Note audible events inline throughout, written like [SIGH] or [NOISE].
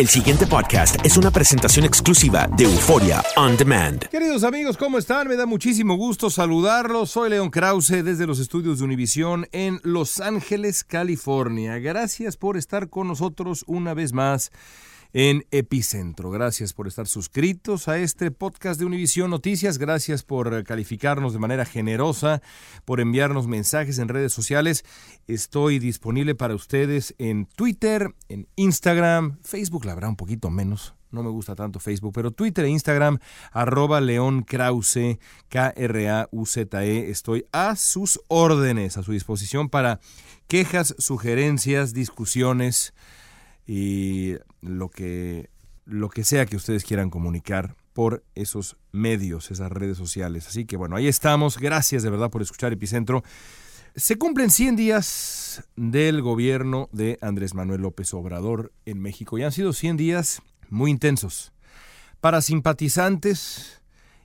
El siguiente podcast es una presentación exclusiva de Euforia On Demand. Queridos amigos, ¿cómo están? Me da muchísimo gusto saludarlos. Soy León Krause desde los estudios de Univisión en Los Ángeles, California. Gracias por estar con nosotros una vez más en Epicentro. Gracias por estar suscritos a este podcast de Univisión Noticias. Gracias por calificarnos de manera generosa, por enviarnos mensajes en redes sociales. Estoy disponible para ustedes en Twitter, en Instagram, Facebook la verdad un poquito menos. No me gusta tanto Facebook, pero Twitter e Instagram, arroba León Krause, K-R-A-U-Z-E. Estoy a sus órdenes, a su disposición para quejas, sugerencias, discusiones y lo que, lo que sea que ustedes quieran comunicar por esos medios, esas redes sociales. Así que bueno, ahí estamos. Gracias de verdad por escuchar Epicentro. Se cumplen 100 días del gobierno de Andrés Manuel López Obrador en México y han sido 100 días muy intensos para simpatizantes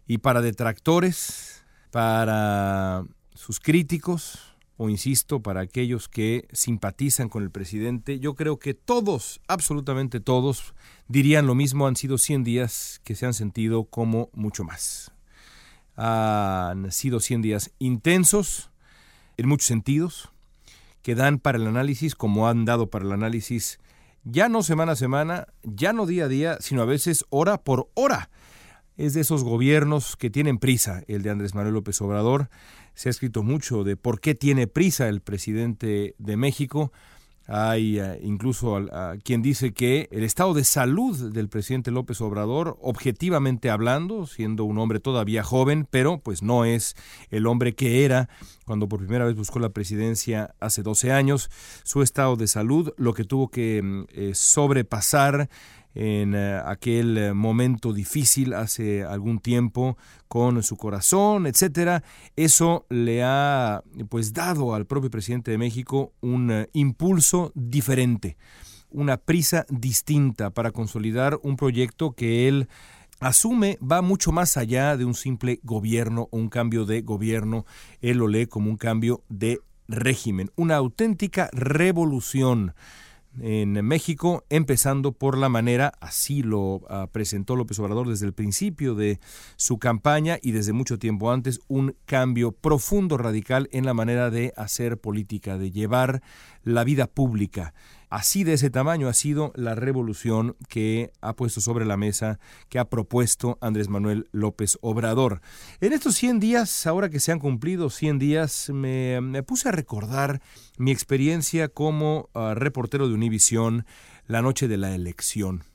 y para detractores, para sus críticos, o insisto, para aquellos que simpatizan con el presidente, yo creo que todos, absolutamente todos, dirían lo mismo, han sido 100 días que se han sentido como mucho más. Han sido 100 días intensos en muchos sentidos, que dan para el análisis como han dado para el análisis ya no semana a semana, ya no día a día, sino a veces hora por hora. Es de esos gobiernos que tienen prisa, el de Andrés Manuel López Obrador, se ha escrito mucho de por qué tiene prisa el presidente de México. Hay uh, incluso quien dice que el estado de salud del presidente López Obrador, objetivamente hablando, siendo un hombre todavía joven, pero pues no es el hombre que era cuando por primera vez buscó la presidencia hace 12 años, su estado de salud, lo que tuvo que eh, sobrepasar en uh, aquel momento difícil hace algún tiempo con su corazón, etcétera. Eso le ha pues dado al propio presidente de México un uh, impulso diferente, una prisa distinta para consolidar un proyecto que él asume va mucho más allá de un simple gobierno o un cambio de gobierno, él lo lee como un cambio de régimen, una auténtica revolución en México, empezando por la manera, así lo uh, presentó López Obrador desde el principio de su campaña y desde mucho tiempo antes, un cambio profundo, radical en la manera de hacer política, de llevar la vida pública. Así de ese tamaño ha sido la revolución que ha puesto sobre la mesa, que ha propuesto Andrés Manuel López Obrador. En estos 100 días, ahora que se han cumplido 100 días, me, me puse a recordar mi experiencia como uh, reportero de Univisión la noche de la elección.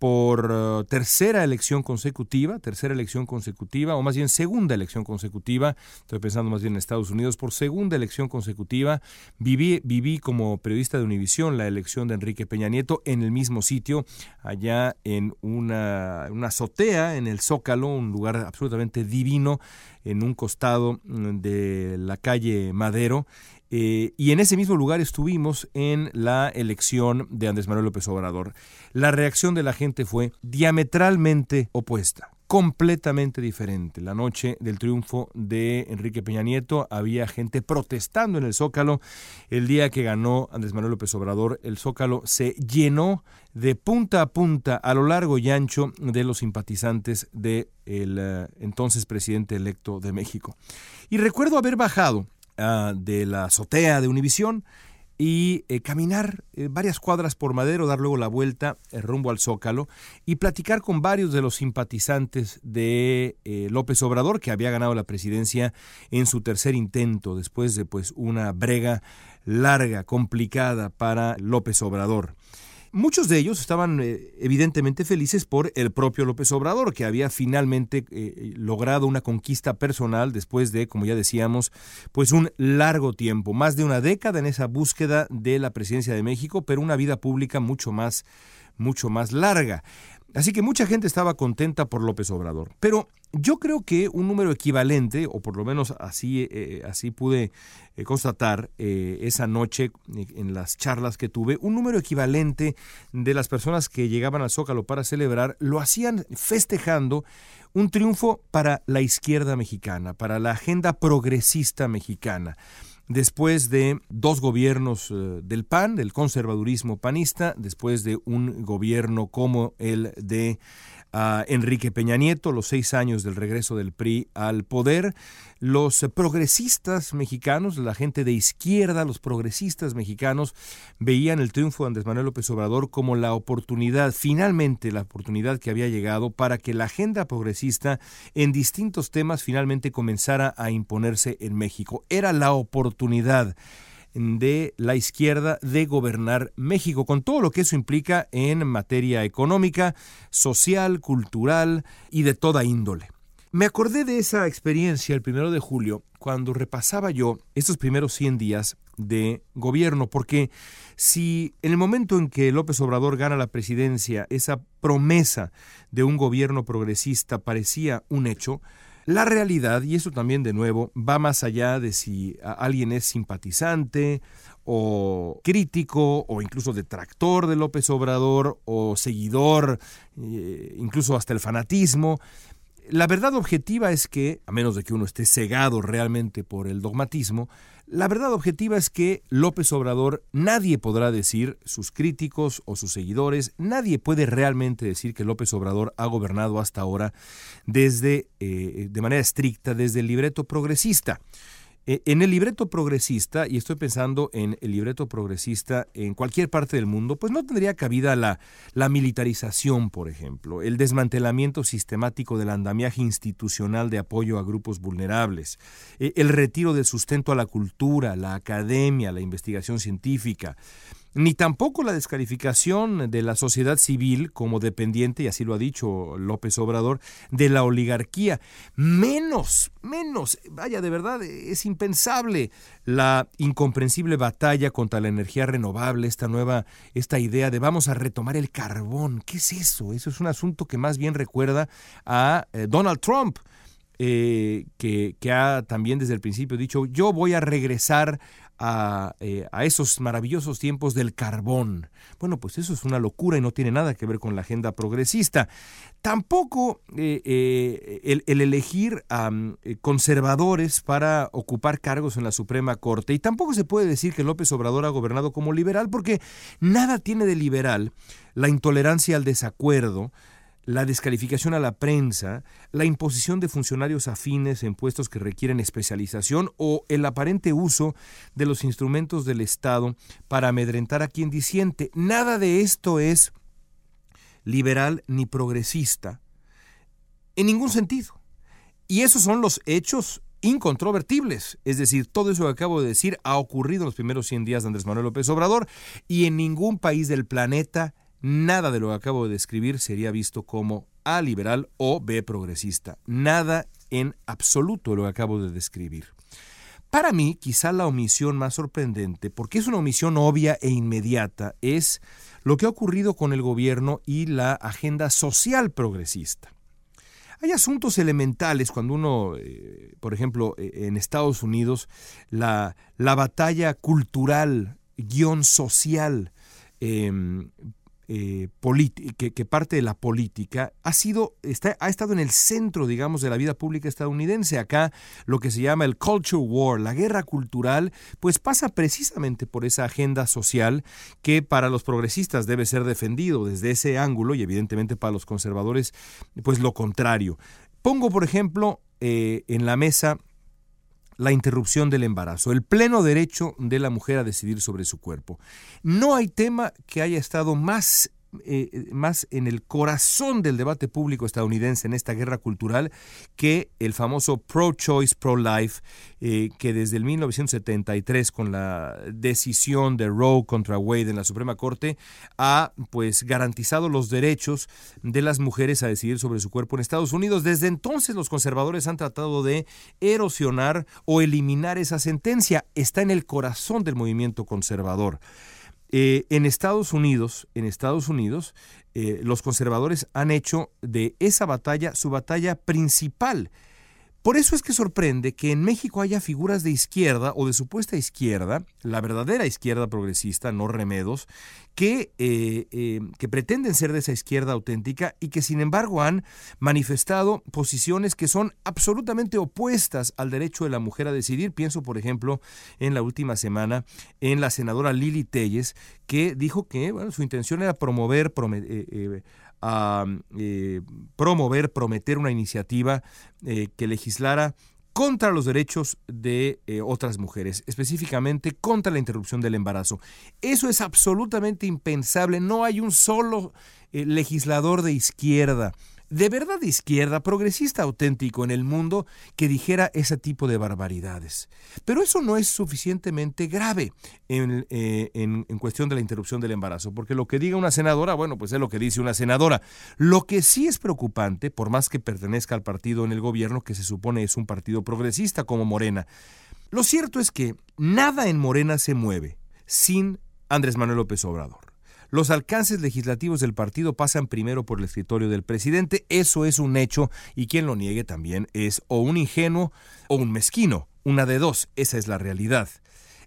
Por uh, tercera elección consecutiva, tercera elección consecutiva, o más bien segunda elección consecutiva, estoy pensando más bien en Estados Unidos, por segunda elección consecutiva, viví, viví como periodista de Univisión la elección de Enrique Peña Nieto en el mismo sitio, allá en una, una azotea, en el Zócalo, un lugar absolutamente divino, en un costado mm, de la calle Madero, eh, y en ese mismo lugar estuvimos en la elección de Andrés Manuel López Obrador. La reacción de la gente fue diametralmente opuesta completamente diferente. La noche del triunfo de Enrique Peña Nieto había gente protestando en el Zócalo. El día que ganó Andrés Manuel López Obrador, el Zócalo se llenó de punta a punta a lo largo y ancho de los simpatizantes del de uh, entonces presidente electo de México. Y recuerdo haber bajado uh, de la azotea de Univisión y eh, caminar eh, varias cuadras por Madero, dar luego la vuelta eh, rumbo al Zócalo y platicar con varios de los simpatizantes de López Obrador, que había ganado la presidencia en su tercer intento, después de pues una brega larga, complicada para López Obrador. Muchos de ellos estaban eh, evidentemente felices por el propio López Obrador, que había finalmente eh, logrado una conquista personal después de, como ya decíamos, pues un largo tiempo, más de una década en esa búsqueda de la presidencia de México, pero una vida pública mucho más mucho más larga. Así que mucha gente estaba contenta por López Obrador. Pero yo creo que un número equivalente, o por lo menos así, eh, así pude eh, constatar eh, esa noche en las charlas que tuve, un número equivalente de las personas que llegaban al Zócalo para celebrar lo hacían festejando un triunfo para la izquierda mexicana, para la agenda progresista mexicana después de dos gobiernos eh, del PAN, del conservadurismo panista, después de un gobierno como el de a Enrique Peña Nieto, los seis años del regreso del PRI al poder, los progresistas mexicanos, la gente de izquierda, los progresistas mexicanos, veían el triunfo de Andrés Manuel López Obrador como la oportunidad, finalmente la oportunidad que había llegado para que la agenda progresista en distintos temas finalmente comenzara a imponerse en México. Era la oportunidad de la izquierda de gobernar México, con todo lo que eso implica en materia económica, social, cultural y de toda índole. Me acordé de esa experiencia el primero de julio cuando repasaba yo estos primeros 100 días de gobierno, porque si en el momento en que López Obrador gana la presidencia, esa promesa de un gobierno progresista parecía un hecho, la realidad, y eso también de nuevo, va más allá de si alguien es simpatizante o crítico o incluso detractor de López Obrador o seguidor, eh, incluso hasta el fanatismo. La verdad objetiva es que, a menos de que uno esté cegado realmente por el dogmatismo, la verdad objetiva es que López Obrador nadie podrá decir, sus críticos o sus seguidores, nadie puede realmente decir que López Obrador ha gobernado hasta ahora desde, eh, de manera estricta, desde el libreto progresista. Eh, en el libreto progresista, y estoy pensando en el libreto progresista en cualquier parte del mundo, pues no tendría cabida la, militarización, por ejemplo, el desmantelamiento sistemático del andamiaje institucional de apoyo a grupos vulnerables, eh, el retiro del sustento a la cultura, la academia, la investigación científica ni tampoco la descalificación de la sociedad civil como dependiente, y así lo ha dicho López Obrador, de la oligarquía. Menos, menos, vaya, de verdad, es impensable la incomprensible batalla contra la energía renovable, esta nueva, esta idea de vamos a retomar el carbón. ¿Qué es eso? Eso es un asunto que más bien recuerda a eh, Donald Trump. Eh, que, que, ha también desde el principio dicho, yo voy a regresar a, eh, a, esos maravillosos tiempos del carbón. Bueno, pues eso es una locura y no tiene nada que ver con la agenda progresista. Tampoco eh, eh, el, el, elegir a conservadores para ocupar cargos en la Suprema Corte. Y tampoco se puede decir que López Obrador ha gobernado como liberal, porque nada tiene de liberal la intolerancia al desacuerdo, la descalificación a la prensa, la imposición de funcionarios afines en puestos que requieren especialización o el aparente uso de los instrumentos del Estado para amedrentar a quien disiente. Nada de esto es liberal ni progresista en ningún sentido. Y esos son los hechos incontrovertibles. Es decir, todo eso que acabo de decir ha ocurrido en los primeros 100 días de Andrés Manuel López Obrador y en ningún país del planeta nada de lo que acabo de describir sería visto como A liberal o B progresista. Nada en absoluto de lo que acabo de describir. Para mí, quizá la omisión más sorprendente, porque es una omisión obvia e inmediata, es lo que ha ocurrido con el gobierno y la agenda social progresista. Hay asuntos elementales cuando uno, eh, por ejemplo, eh, en Estados Unidos, la, la batalla cultural, guion social, em, eh, que, parte de la política ha sido está, ha estado en el centro digamos de la vida pública estadounidense. Acá lo que se llama el culture war la guerra cultural pues pasa precisamente por esa agenda social que para los progresistas debe ser defendido desde ese ángulo y evidentemente para los conservadores pues lo contrario. Pongo por ejemplo eh, en la mesa la interrupción del embarazo, el pleno derecho de la mujer a decidir sobre su cuerpo. No hay tema que haya estado más eh, más en el corazón del debate público estadounidense en esta guerra cultural que el famoso pro-choice, pro-life, eh, que desde el 1973 con la decisión de Roe contra Wade en la Suprema Corte ha pues garantizado los derechos de las mujeres a decidir sobre su cuerpo en Estados Unidos. Desde entonces los conservadores han tratado de erosionar o eliminar esa sentencia. Está en el corazón del movimiento conservador. Eh, en Estados Unidos, en Estados Unidos, eh, los conservadores han hecho de esa batalla su batalla principal por eso es que sorprende que en México haya figuras de izquierda o de supuesta izquierda, la verdadera izquierda progresista, no remedos, que, eh, eh, que pretenden ser de esa izquierda auténtica y que sin embargo han manifestado posiciones que son absolutamente opuestas al derecho de la mujer a decidir. Pienso, por ejemplo, en la última semana en la senadora Lili Telles, que dijo que bueno, su intención era promover, eh, a eh, promover, prometer una iniciativa eh, que legislara contra los derechos de eh, otras mujeres, específicamente contra la interrupción del embarazo. Eso es absolutamente impensable. No hay un solo legislador de izquierda de verdad izquierda, progresista auténtico en el mundo que dijera ese tipo de barbaridades. Pero eso no es suficientemente grave eh, en, en, cuestión de la interrupción del embarazo, porque lo que diga una senadora, bueno, pues es lo que dice una senadora. Lo que sí es preocupante, por más que pertenezca al partido en el gobierno, que se supone es un partido progresista como Morena, lo cierto es que nada en Morena se mueve sin Andrés Manuel López Obrador. Los alcances legislativos del partido pasan primero por el escritorio del presidente, eso es un hecho y quien lo niegue también es o un ingenuo o un mezquino, una de dos, esa es la realidad.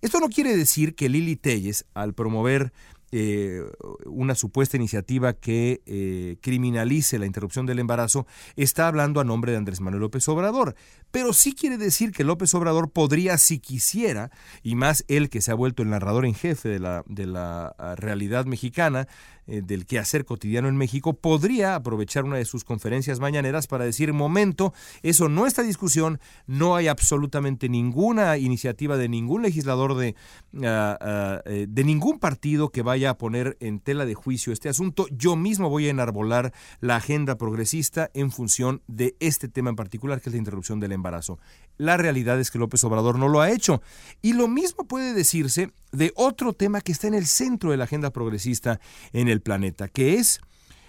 Esto no quiere decir que Lili Telles, al promover eh, una supuesta iniciativa que eh, criminalice la interrupción del embarazo, está hablando a nombre de Andrés Manuel López Obrador. Pero sí quiere decir que López Obrador podría, si quisiera, y más él que se ha vuelto el narrador en jefe de la, de la ah, realidad mexicana, eh, del quehacer cotidiano en México, podría aprovechar una de sus conferencias mañaneras para decir, momento, eso no está discusión, no hay absolutamente ninguna iniciativa de ningún legislador de, ah, ah, eh, de ningún partido que vaya a poner en tela de juicio este asunto. Yo mismo voy a enarbolar la agenda progresista en función de este tema en particular, que es la interrupción del embarazo. La realidad es que López Obrador no lo ha hecho. Y lo mismo puede decirse de otro tema que está en el centro de la agenda progresista en el planeta, que es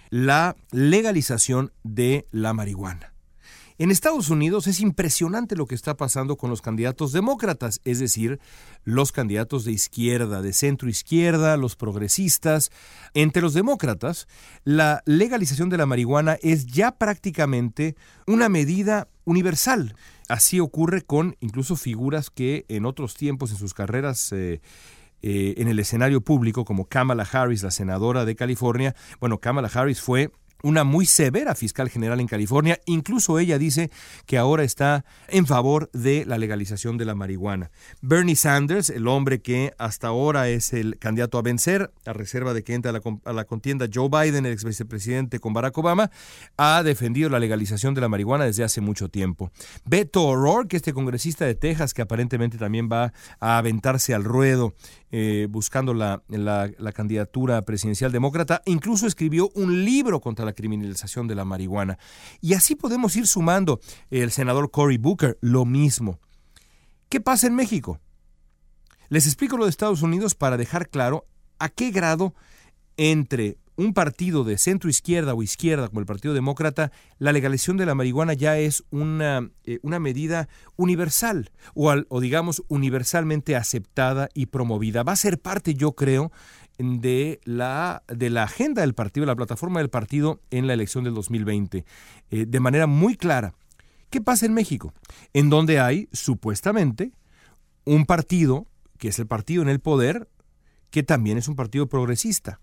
la legalización de la marihuana. En Estados Unidos es impresionante lo que está pasando con los candidatos demócratas, es decir, los candidatos de izquierda, de centro izquierda, los progresistas. Entre los demócratas, la legalización de la marihuana es ya prácticamente una medida universal. Así ocurre con incluso figuras que en otros tiempos en sus carreras eh, eh, en el escenario público, como Kamala Harris, la senadora de California. Bueno, Kamala Harris fue una muy severa fiscal general en California. Incluso ella dice que ahora está en favor de la legalización de la marihuana. Bernie Sanders, el hombre que hasta ahora es el candidato a vencer, a reserva de que entre a la, a la contienda Joe Biden, el ex vicepresidente con Barack Obama, ha defendido la legalización de la marihuana desde hace mucho tiempo. Beto O'Rourke, este congresista de Texas que aparentemente también va a aventarse al ruedo eh, buscando la, la, candidatura presidencial demócrata, incluso escribió un libro contra la criminalización de la marihuana. Y así podemos ir sumando. El senador Cory Booker, lo mismo. ¿Qué pasa en México? Les explico lo de Estados Unidos para dejar claro a qué grado entre un partido de centro izquierda o izquierda como el Partido Demócrata, la legalización de la marihuana ya es una, eh, una medida universal o, o digamos universalmente aceptada y promovida. Va a ser parte, yo creo, de la, de la agenda del partido, de la plataforma del partido en la elección del 2020, eh, de manera muy clara. ¿Qué pasa en México? En donde hay, supuestamente, un partido, que es el partido en el poder, que también es un partido progresista.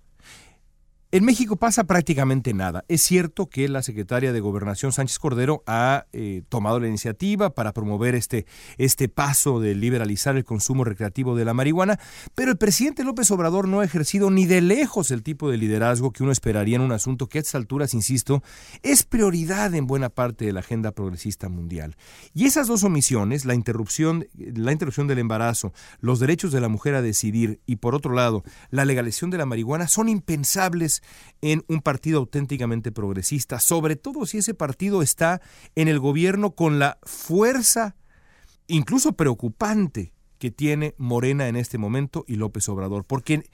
En México pasa prácticamente nada. Es cierto que la secretaria de Gobernación Sánchez Cordero ha eh, tomado la iniciativa para promover este, este paso de liberalizar el consumo recreativo de la marihuana, pero el presidente López Obrador no ha ejercido ni de lejos el tipo de liderazgo que uno esperaría en un asunto que a estas alturas, insisto, es prioridad en buena parte de la agenda progresista mundial. Y esas dos omisiones, la interrupción, la interrupción del embarazo, los derechos de la mujer a decidir y por otro lado, la legalización de la marihuana, son impensables en un partido auténticamente progresista, sobre todo si ese partido está en el gobierno con la fuerza, incluso preocupante, que tiene Morena en este momento y López Obrador, porque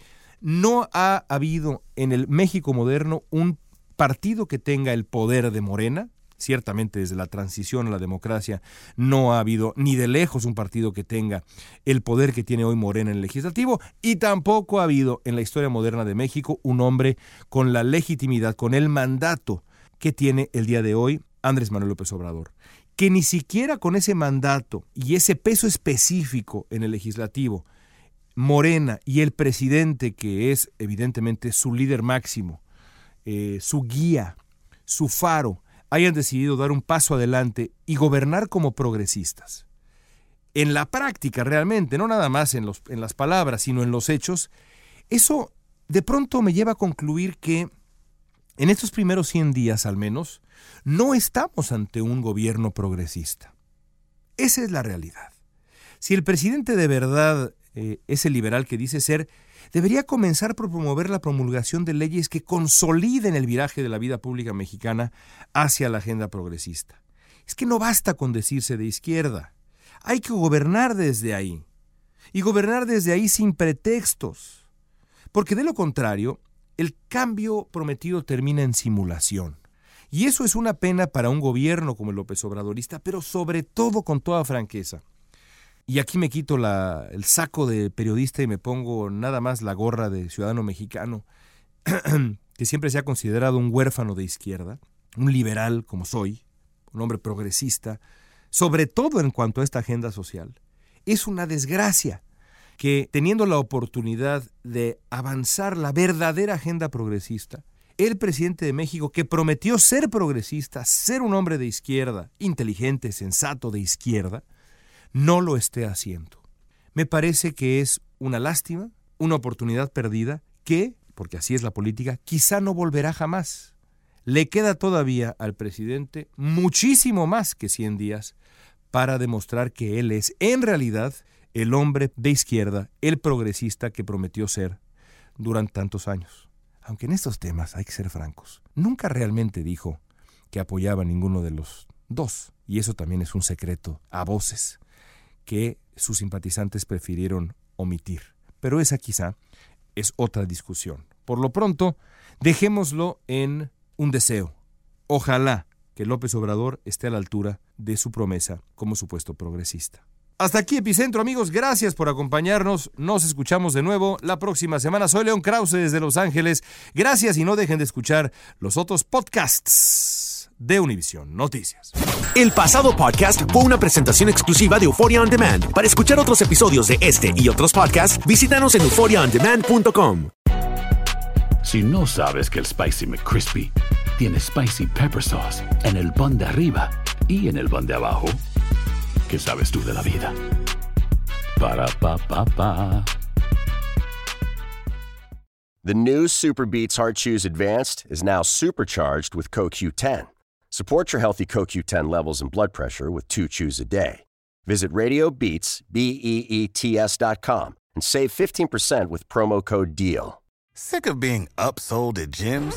no ha habido en el México moderno un partido que tenga el poder de Morena, Ciertamente desde la transición a la democracia no ha habido ni de lejos un partido que tenga el poder que tiene hoy Morena en el legislativo y tampoco ha habido en la historia moderna de México un hombre con la legitimidad, con el mandato que tiene el día de hoy Andrés Manuel López Obrador que ni siquiera con ese mandato y ese peso específico en el legislativo, Morena y el presidente, que es evidentemente su líder máximo, eh, su guía, su faro, hayan decidido dar un paso adelante y gobernar como progresistas. En la práctica realmente, no nada más en, los, en las palabras, sino en los hechos, eso de pronto me lleva a concluir que en estos primeros 100 días al menos, no estamos ante un gobierno progresista. Esa es la realidad. Si el presidente de verdad eh, es el liberal que dice ser, debería comenzar por promover la promulgación de leyes que consoliden el viraje de la vida pública mexicana hacia la agenda progresista. Es que no basta con decirse de izquierda, hay que gobernar desde ahí. Y gobernar desde ahí sin pretextos. Porque de lo contrario, el cambio prometido termina en simulación. Y eso es una pena para un gobierno como el López Obradorista, pero sobre todo con toda franqueza y aquí me quito el saco de periodista y me pongo nada más la gorra de ciudadano mexicano, [CLEARS THROAT] que siempre se ha considerado un huérfano de izquierda, un liberal como soy, un hombre progresista, sobre todo en cuanto a esta agenda social. Es una desgracia que teniendo la oportunidad de avanzar la verdadera agenda progresista, el presidente de México, que prometió ser progresista, ser un hombre de izquierda, inteligente, sensato de izquierda, no lo esté haciendo. Me parece que es una lástima, una oportunidad perdida que, porque así es la política, quizá no volverá jamás. Le queda todavía al presidente muchísimo más que 100 días para demostrar que él es en realidad el hombre de izquierda, el progresista que prometió ser durante tantos años. Aunque en estos temas hay que ser francos, nunca realmente dijo que apoyaba a ninguno de los dos, y eso también es un secreto a voces que sus simpatizantes prefirieron omitir. Pero esa quizá es otra discusión. Por lo pronto, dejémoslo en un deseo. Ojalá que López Obrador esté a la altura de su promesa como supuesto progresista. Hasta aquí Epicentro amigos, gracias por acompañarnos. Nos escuchamos de nuevo la próxima semana. Soy León Krause desde Los Ángeles. Gracias y no dejen de escuchar los otros podcasts de Univision Noticias. El pasado podcast fue una presentación exclusiva de Euphoria On Demand. Para escuchar otros episodios de este y otros podcasts, visítanos en euphoriaondemand.com. Si no sabes que el Spicy McCrispy tiene Spicy Pepper Sauce en el pan de arriba y en el pan de abajo, ¿qué sabes tú de la vida? Para, pa, pa, pa. The new Super Beats Heart Chews Advanced is now supercharged with CoQ10 Support your healthy CoQ10 levels and blood pressure with two chews a day. Visit RadioBeats, B-E-E-T-S dot com and save 15% with promo code DEAL. Sick of being upsold at gyms?